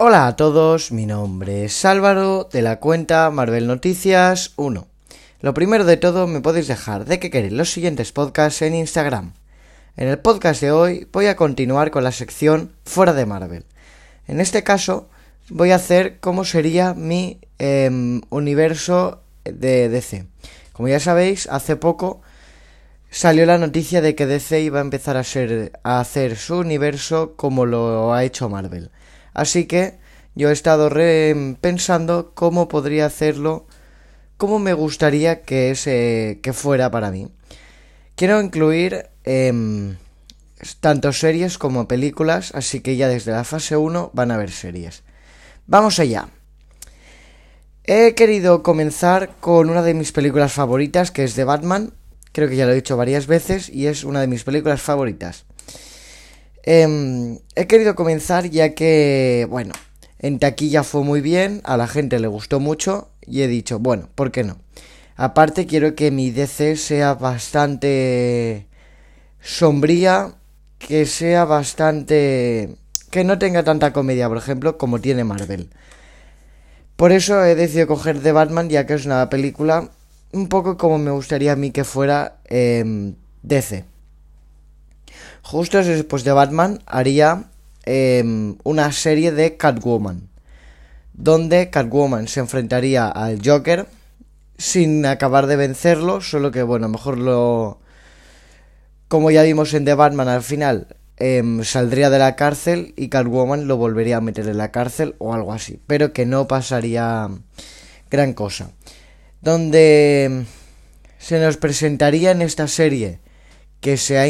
Hola a todos, mi nombre es Álvaro de la cuenta Marvel Noticias 1. Lo primero de todo, me podéis dejar de que queréis los siguientes podcasts en Instagram. En el podcast de hoy voy a continuar con la sección Fuera de Marvel. En este caso, voy a hacer cómo sería mi em, universo de DC. Como ya sabéis, hace poco salió la noticia de que DC iba a empezar a, hacer su universo como lo ha hecho Marvel. Así que yo he estado pensando cómo podría hacerlo, cómo me gustaría que, ese, que fuera para mí. Quiero incluir em, tanto series como películas, así que ya desde la fase 1 van a haber series. Vamos allá. He querido comenzar con una de mis películas favoritas, que es de Batman, Creo que ya lo he dicho varias veces y es una de mis películas favoritas. Em, he querido comenzar ya que, bueno, en taquilla fue muy bien, a la gente le gustó mucho y he dicho, bueno, ¿por qué no? Aparte quiero que mi DC sea bastante sombría, que sea bastante... que no tenga tanta comedia, por ejemplo, como tiene Marvel. Por eso he decidido coger The Batman, ya que es una película un poco como me gustaría a mí que fuera eh, DC. Justo después de Batman haría em, una serie de Catwoman, donde Catwoman se enfrentaría al Joker sin acabar de vencerlo, solo que bueno, mejor lo... Como ya vimos en The Batman al final, em, saldría de la cárcel y Catwoman lo volvería a meter en la cárcel o algo así, pero que no pasaría gran cosa. Donde se nos presentaría en esta serie que se ha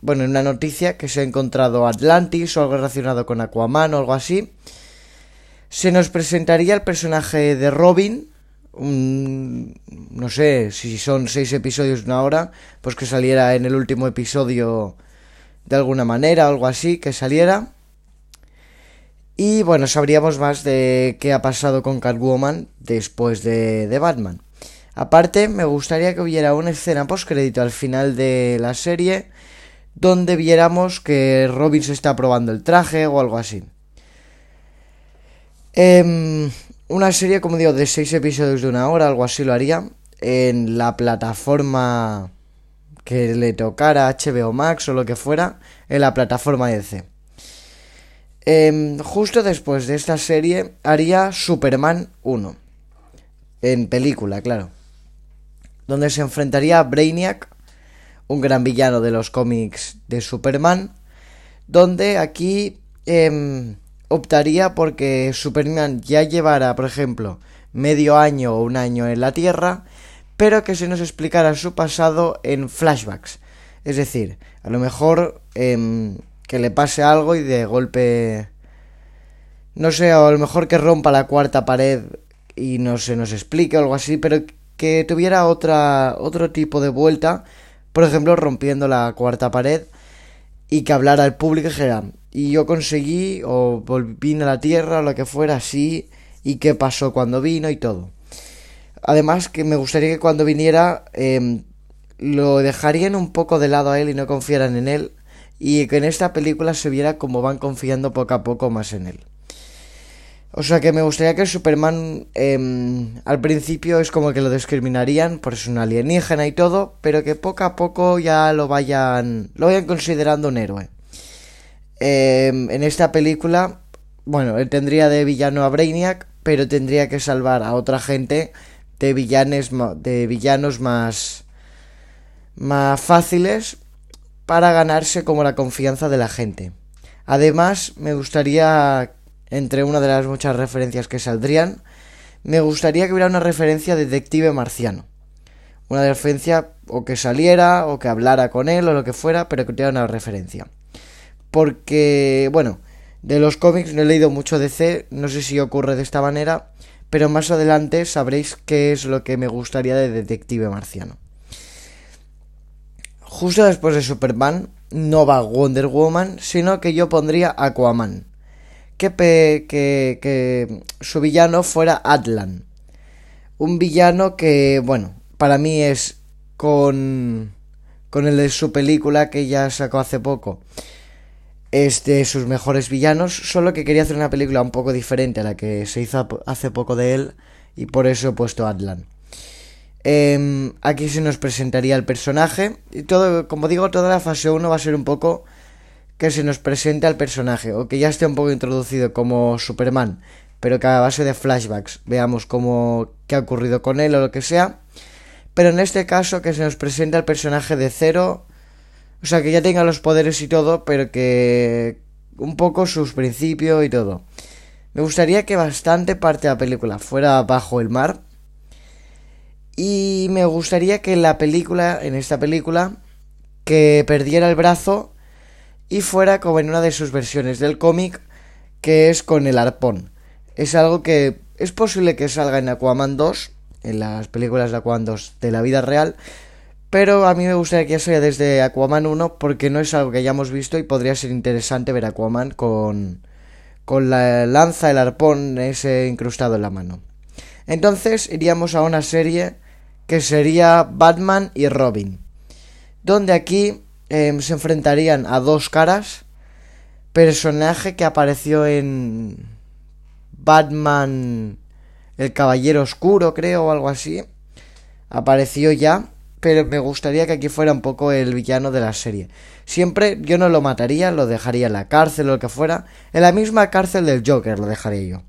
bueno, en una noticia que se ha encontrado Atlantis o algo relacionado con Aquaman o algo así. Se nos presentaría el personaje de Robin, no sé si son seis episodios una hora, pues que saliera en el último episodio de alguna manera algo así, que saliera. Y bueno, sabríamos más de qué ha pasado con Catwoman después de, de Batman. Aparte, me gustaría que hubiera una escena postcrédito al final de la serie donde viéramos que Robin se está probando el traje o algo así. Em, una serie, como digo, de seis episodios de una hora, algo así lo haría, en la plataforma que le tocara HBO Max o lo que fuera, en la plataforma DC. Em, justo después de esta serie haría Superman 1. En película, claro. Donde se enfrentaría a Brainiac, un gran villano de los cómics de Superman. Donde aquí em, optaría porque Superman ya llevara, por ejemplo, medio año o un año en la Tierra, pero que se nos explicara su pasado en flashbacks. Es decir, a lo mejor em, que le pase algo y de golpe... No sé, a lo mejor que rompa la cuarta pared y no se nos explique o algo así, pero que tuviera otra, otro tipo de vuelta, por ejemplo, rompiendo la cuarta pared y que hablara al público y dijera, y yo conseguí o volví a la tierra o lo que fuera así y qué pasó cuando vino y todo. Además que me gustaría que cuando viniera eh, lo dejarían un poco de lado a él y no confiaran en él y que en esta película se viera como van confiando poco a poco más en él. O sea que me gustaría que Superman em, al principio es como que lo discriminarían por ser un alienígena y todo, pero que poco a poco ya lo vayan, lo vayan considerando un héroe. Em, en esta película, bueno, él tendría de villano a Brainiac, pero tendría que salvar a otra gente de villanes, de villanos más, más fáciles para ganarse como la confianza de la gente. Además, me gustaría, entre una de las muchas referencias que saldrían, me gustaría que hubiera una referencia de detective marciano. Una referencia o que saliera o que hablara con él o lo que fuera, pero que tuviera una referencia. Porque, bueno, de los cómics no he leído mucho de C, no sé si ocurre de esta manera, pero más adelante sabréis qué es lo que me gustaría de detective marciano. Justo después de Superman no va Wonder Woman, sino que yo pondría Aquaman. Que, que, su villano fuera Atlan. Un villano que, bueno, para mí es con, con el de su película que ya sacó hace poco. es de sus mejores villanos, solo que quería hacer una película un poco diferente a la que se hizo hace poco de él y por eso he puesto Atlan. Em, aquí se nos presentaría el personaje y todo, como digo, toda la fase 1 va a ser un poco que se nos presente al personaje o que ya esté un poco introducido como Superman, pero que a base de flashbacks veamos cómo qué ha ocurrido con él o lo que sea. Pero en este caso que se nos presente al personaje de cero o sea, que ya tenga los poderes y todo, pero que un poco sus principios y todo. Me gustaría que bastante parte de la película fuera bajo el mar. Y me gustaría que la película, en esta película, que perdiera el brazo y fuera como en una de sus versiones del cómic, que es con el arpón. Es algo que es posible que salga en Aquaman 2, en las películas de Aquaman 2 de la vida real, pero a mí me gustaría que sea desde Aquaman 1 porque no es algo que hayamos visto y podría ser interesante ver Aquaman con, con la lanza, el arpón ese incrustado en la mano. Entonces iríamos a una serie que sería Batman y Robin. Donde aquí em, se enfrentarían a dos caras. Personaje que apareció en Batman el Caballero Oscuro, creo, o algo así. Apareció ya pero me gustaría que aquí fuera un poco el villano de la serie. Siempre yo no lo mataría, lo dejaría en la cárcel o lo que fuera. En la misma cárcel del Joker lo dejaría yo.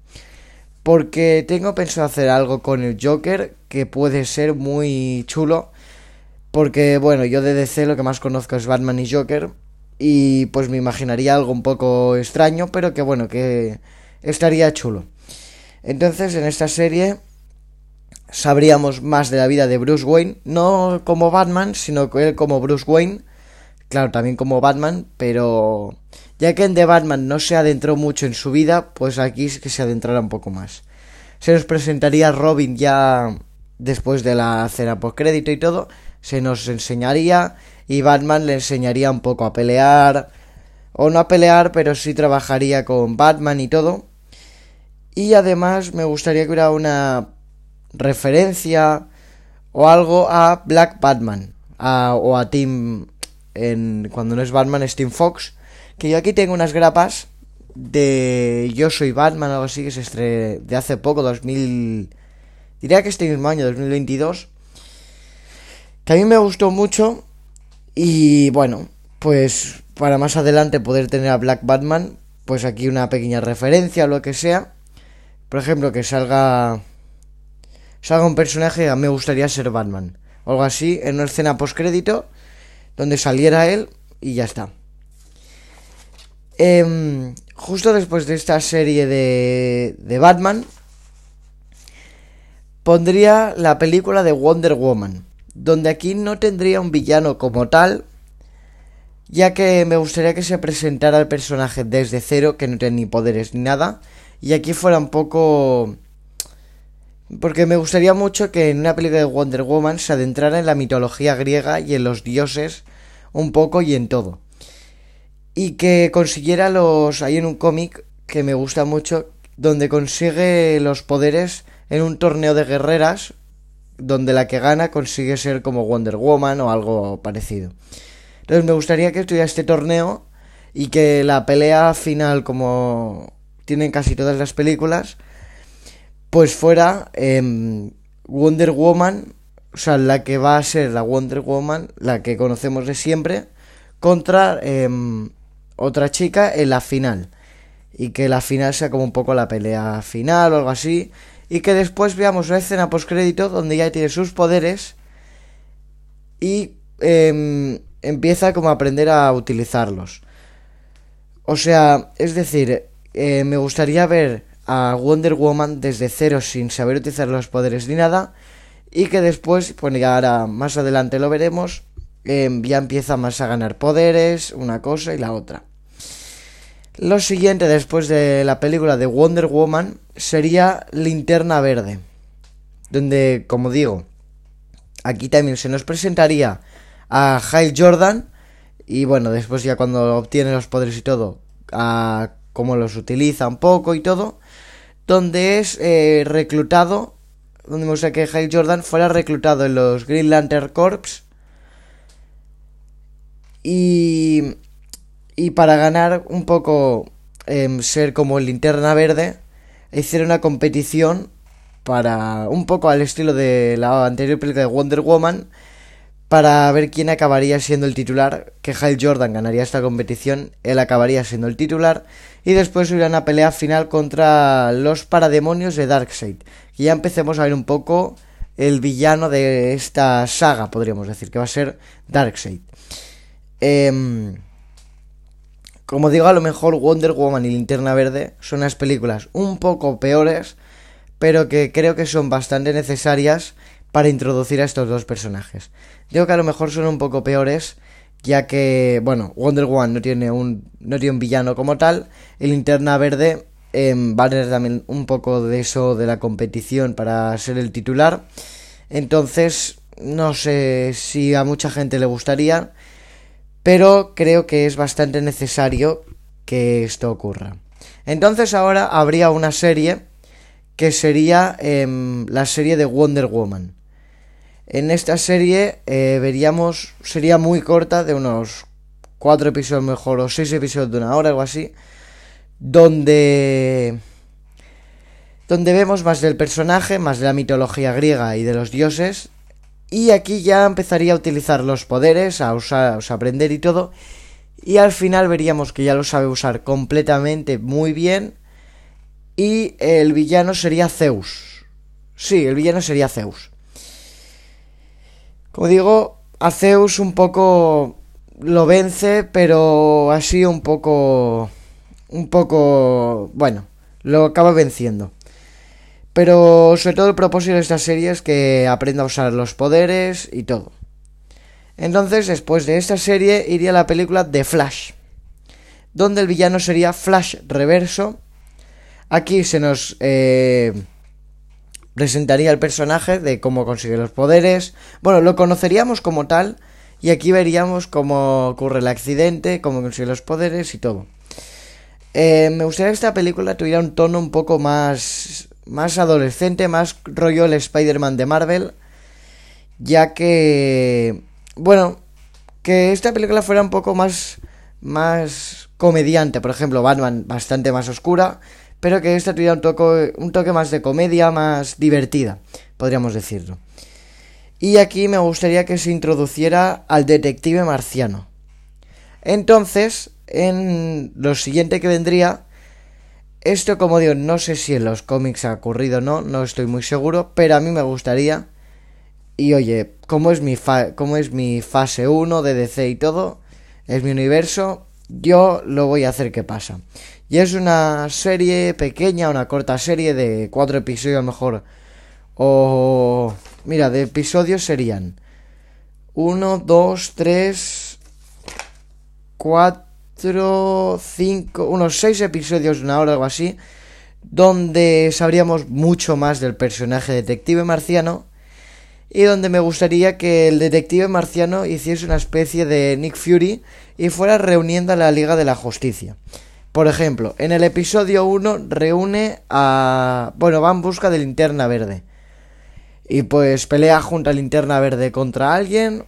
Porque tengo pensado hacer algo con el Joker que puede ser muy chulo. Porque bueno, yo de DC lo que más conozco es Batman y Joker. Y pues me imaginaría algo un poco extraño, pero que bueno, que estaría chulo. Entonces en esta serie sabríamos más de la vida de Bruce Wayne, no como Batman, sino él como Bruce Wayne, claro, también como Batman, pero ya que en The Batman no se adentró mucho en su vida, pues aquí sí que se adentrará un poco más. Se nos presentaría Robin ya después de la cena por crédito y todo, se nos enseñaría y Batman le enseñaría un poco a pelear, o no a pelear, pero sí trabajaría con Batman y todo. Y además me gustaría que hubiera una referencia o algo a Black Batman o a Team en, cuando no es Batman es Team Fox que yo aquí tengo unas grapas de Yo soy Batman algo así que se estrenó de hace poco 2000 diría que este mismo año 2022 que a mí me gustó mucho y bueno pues para más adelante poder tener a Black Batman pues aquí una pequeña referencia o lo que sea por ejemplo que salga salga un personaje, me gustaría ser Batman. O algo así, en una escena postcrédito, donde saliera él y ya está. Em, justo después de esta serie de, de Batman, pondría la película de Wonder Woman, donde aquí no tendría un villano como tal, ya que me gustaría que se presentara el personaje desde cero, que no tiene ni poderes ni nada, y aquí fuera un poco porque me gustaría mucho que en una película de Wonder Woman se adentrara en la mitología griega y en los dioses un poco y en todo. Y que consiguiera los... Hay en un cómic que me gusta mucho, donde consigue los poderes en un torneo de guerreras, donde la que gana consigue ser como Wonder Woman o algo parecido. Entonces me gustaría que estuviera este torneo y que la pelea final, como tienen casi todas las películas, pues fuera em, Wonder Woman, o sea, la que va a ser la Wonder Woman, la que conocemos de siempre, contra em, otra chica en la final. Y que la final sea como un poco la pelea final o algo así. Y que después veamos una escena postcrédito donde ya tiene sus poderes y em, empieza como a aprender a utilizarlos. O sea, es decir, eh, me gustaría ver a Wonder Woman desde cero sin saber utilizar los poderes ni nada y que después, pues ya ahora más adelante lo veremos, em, ya empieza más a ganar poderes, una cosa y la otra. Lo siguiente después de la película de Wonder Woman sería Linterna Verde, donde, como digo, aquí también se nos presentaría a Hal Jordan y bueno, después ya cuando obtiene los poderes y todo, a cómo los utiliza un poco y todo donde es eh, reclutado, donde me gusta que Hal Jordan fuera reclutado en los Green Lantern Corps. Y, Y para ganar un poco em, ser como linterna verde, hicieron una competición para un poco al estilo de la anterior película de Wonder Woman para ver quién acabaría siendo el titular, que Hal Jordan ganaría esta competición, él acabaría siendo el titular, y después hubiera una pelea final contra los parademonios de Darkseid. Y ya empecemos a ver un poco el villano de esta saga, podríamos decir, que va a ser Darkseid. Em, como digo, a lo mejor Wonder Woman y Linterna Verde son unas películas un poco peores, pero que creo que son bastante necesarias para introducir a estos dos personajes. Digo que a lo mejor son un poco peores, ya que, bueno, Wonder Woman no tiene un, no tiene un villano como tal, y Linterna Verde eh, va a tener también un poco de eso de la competición para ser el titular. Entonces, no sé si a mucha gente le gustaría, pero creo que es bastante necesario que esto ocurra. Entonces ahora habría una serie que sería em, la serie de Wonder Woman. En esta serie eh, veríamos, sería muy corta, de unos cuatro episodios mejor, o seis episodios de una hora, algo así, donde donde vemos más del personaje, más de la mitología griega y de los dioses, y aquí ya empezaría a utilizar los poderes, a usar, a aprender y todo, y al final veríamos que ya lo sabe usar completamente muy bien y el villano sería Zeus. Sí, el villano sería Zeus. Como digo, a Zeus un poco lo vence, pero así un poco... Un poco... Bueno, lo acaba venciendo. Pero sobre todo el propósito de esta serie es que aprenda a usar los poderes y todo. Entonces, después de esta serie, iría la película The Flash, donde el villano sería Flash Reverso, Aquí se nos eh, presentaría el personaje de cómo consigue los poderes. Bueno, lo conoceríamos como tal. Y aquí veríamos cómo ocurre el accidente, cómo consigue los poderes y todo. Eh, me gustaría que esta película tuviera un tono un poco más, más adolescente, más rollo el Spider-Man de Marvel. Ya que, bueno, que esta película fuera un poco más, más comediante. Por ejemplo, Batman bastante más oscura pero que esta tuviera un toque, un toque más de comedia, más divertida, podríamos decirlo. Y aquí me gustaría que se introduciera al detective marciano. Entonces, en lo siguiente que vendría, esto como digo, no sé si en los cómics ha ocurrido o no, no estoy muy seguro, pero a mí me gustaría. Y oye, como es mi, como es mi fase 1 de DC y todo, es mi universo, yo lo voy a hacer que pasa. Y es una serie pequeña, una corta serie de cuatro episodios mejor. O... Mira, de episodios serían... Uno, dos, tres... Cuatro... Cinco... Unos seis episodios de una hora o algo así. Donde sabríamos mucho más del personaje detective marciano. Y donde me gustaría que el detective marciano hiciese una especie de Nick Fury y fuera reuniendo a la Liga de la Justicia. Por ejemplo, en el episodio 1 reúne a... Bueno, va en busca de linterna verde. Y pues pelea junto a linterna verde contra alguien.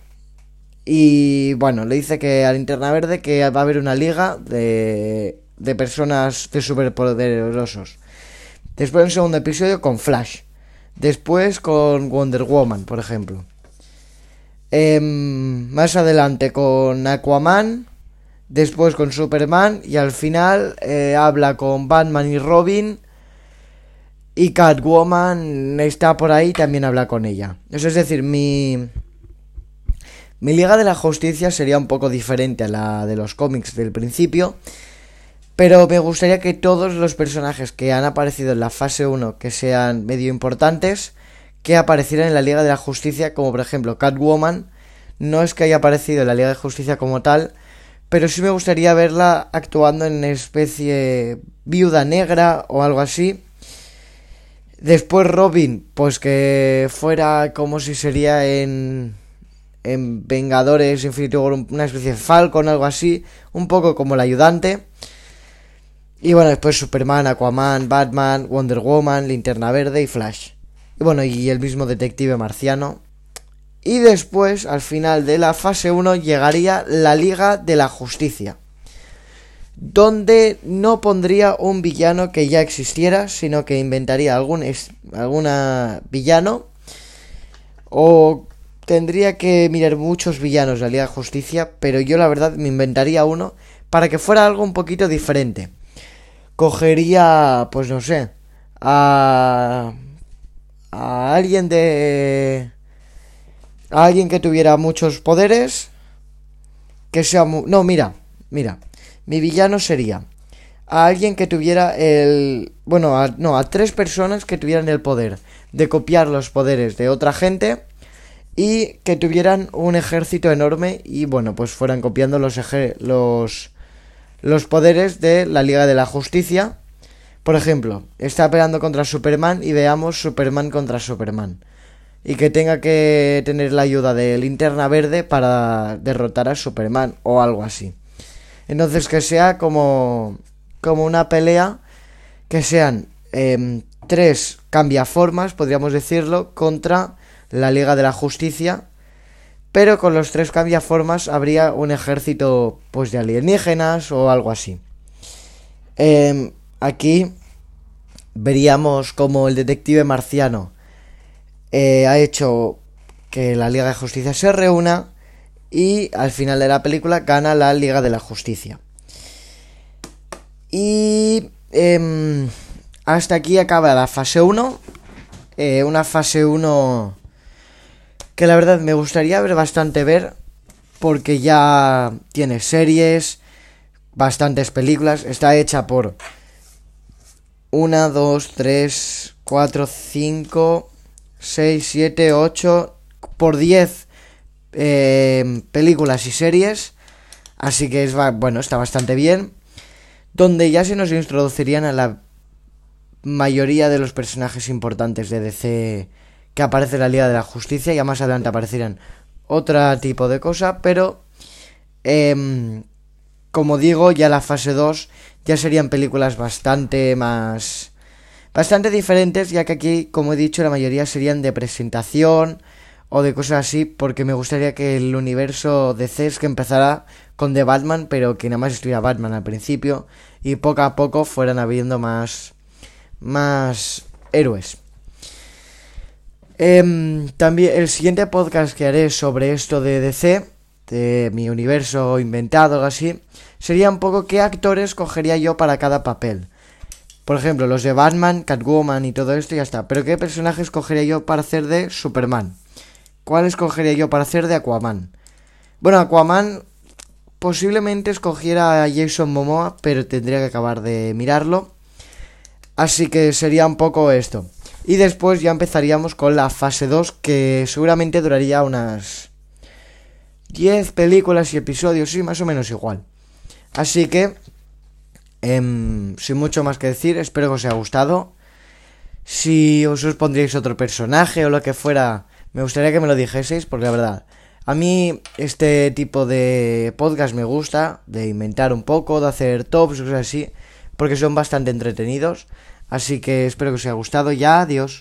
Y bueno, le dice que a linterna verde que va a haber una liga de, de personas de superpoderosos. Después un segundo episodio con Flash. Después con Wonder Woman, por ejemplo. Em, más adelante con Aquaman después con Superman y al final eh, habla con Batman y Robin y Catwoman está por ahí también habla con ella. Eso es decir, mi mi Liga de la Justicia sería un poco diferente a la de los cómics del principio, pero me gustaría que todos los personajes que han aparecido en la fase 1 que sean medio importantes que aparecieran en la Liga de la Justicia, como por ejemplo Catwoman, no es que haya aparecido en la Liga de Justicia como tal, pero sí me gustaría verla actuando en especie viuda negra o algo así. Después Robin, pues que fuera como si sería en en Vengadores Infinity War una especie de Falcon algo así, un poco como el ayudante. Y bueno, después Superman, Aquaman, Batman, Wonder Woman, Linterna Verde y Flash. Y bueno, y el mismo detective marciano y después, al final de la fase 1, llegaría la Liga de la Justicia. donde no pondría un villano que ya existiera, sino que inventaría algún alguna villano o tendría que mirar muchos villanos de la Liga de Justicia, pero yo la verdad me inventaría uno para que fuera algo un poquito diferente. Cogería, pues no sé, a a alguien de a alguien que tuviera muchos poderes que sea no mira mira mi villano sería a alguien que tuviera el bueno no a tres personas que tuvieran el poder de copiar los poderes de otra gente y que tuvieran un ejército enorme y bueno pues fueran copiando los los los poderes de la Liga de la Justicia por ejemplo, está peleando contra Superman y veamos Superman contra Superman. Y que tenga que tener la ayuda de linterna verde para derrotar a Superman o algo así. Entonces que sea como, como una pelea que sean eh, tres cambiaformas, podríamos decirlo, contra la Liga de la Justicia. Pero con los tres cambiaformas habría un ejército pues de alienígenas o algo así. Eh, Aquí veríamos como el detective marciano eh, ha hecho que la Liga de Justicia se reúna y al final de la película gana la Liga de la Justicia. Y em, hasta aquí acaba la fase 1. Eh, una fase 1 que la verdad me gustaría ver bastante ver porque ya tiene series, bastantes películas, está hecha por 1, 2, 3, 4, 5, 6, 7, 8, por 10 eh, películas y series. Así que es, bueno, está bastante bien. Donde ya se nos introducirían a la mayoría de los personajes importantes de DC que aparece la Liga de la Justicia. Ya más adelante aparecerían otro tipo de cosa, pero eh, como digo, ya la fase 2 ya serían películas bastante más... bastante diferentes, ya que aquí, como he dicho, la mayoría serían de presentación o de cosas así, porque me gustaría que el universo de es que empezara con The Batman, pero que nada más estuviera Batman al principio, y poco a poco fueran habiendo más... más héroes. Em, también el siguiente podcast que haré sobre esto de DC de mi universo inventado o así, sería un poco qué actores cogería yo para cada papel. Por ejemplo, los de Batman, Catwoman y todo esto y ya está. Pero qué personajes cogería yo para hacer de Superman. ¿Cuáles cogería yo para hacer de Aquaman? Bueno, Aquaman posiblemente escogiera a Jason Momoa, pero tendría que acabar de mirarlo. Así que sería un poco esto. Y después ya empezaríamos con la fase 2, que seguramente duraría unas 10 películas y episodios, sí, más o menos igual. Así que, em, sin mucho más que decir, espero que os haya gustado. Si os, os pondríais otro personaje o lo que fuera, me gustaría que me lo dijeseis, porque la verdad, a mí este tipo de podcast me gusta, de inventar un poco, de hacer tops, cosas así, porque son bastante entretenidos. Así que espero que os haya gustado. Ya, adiós.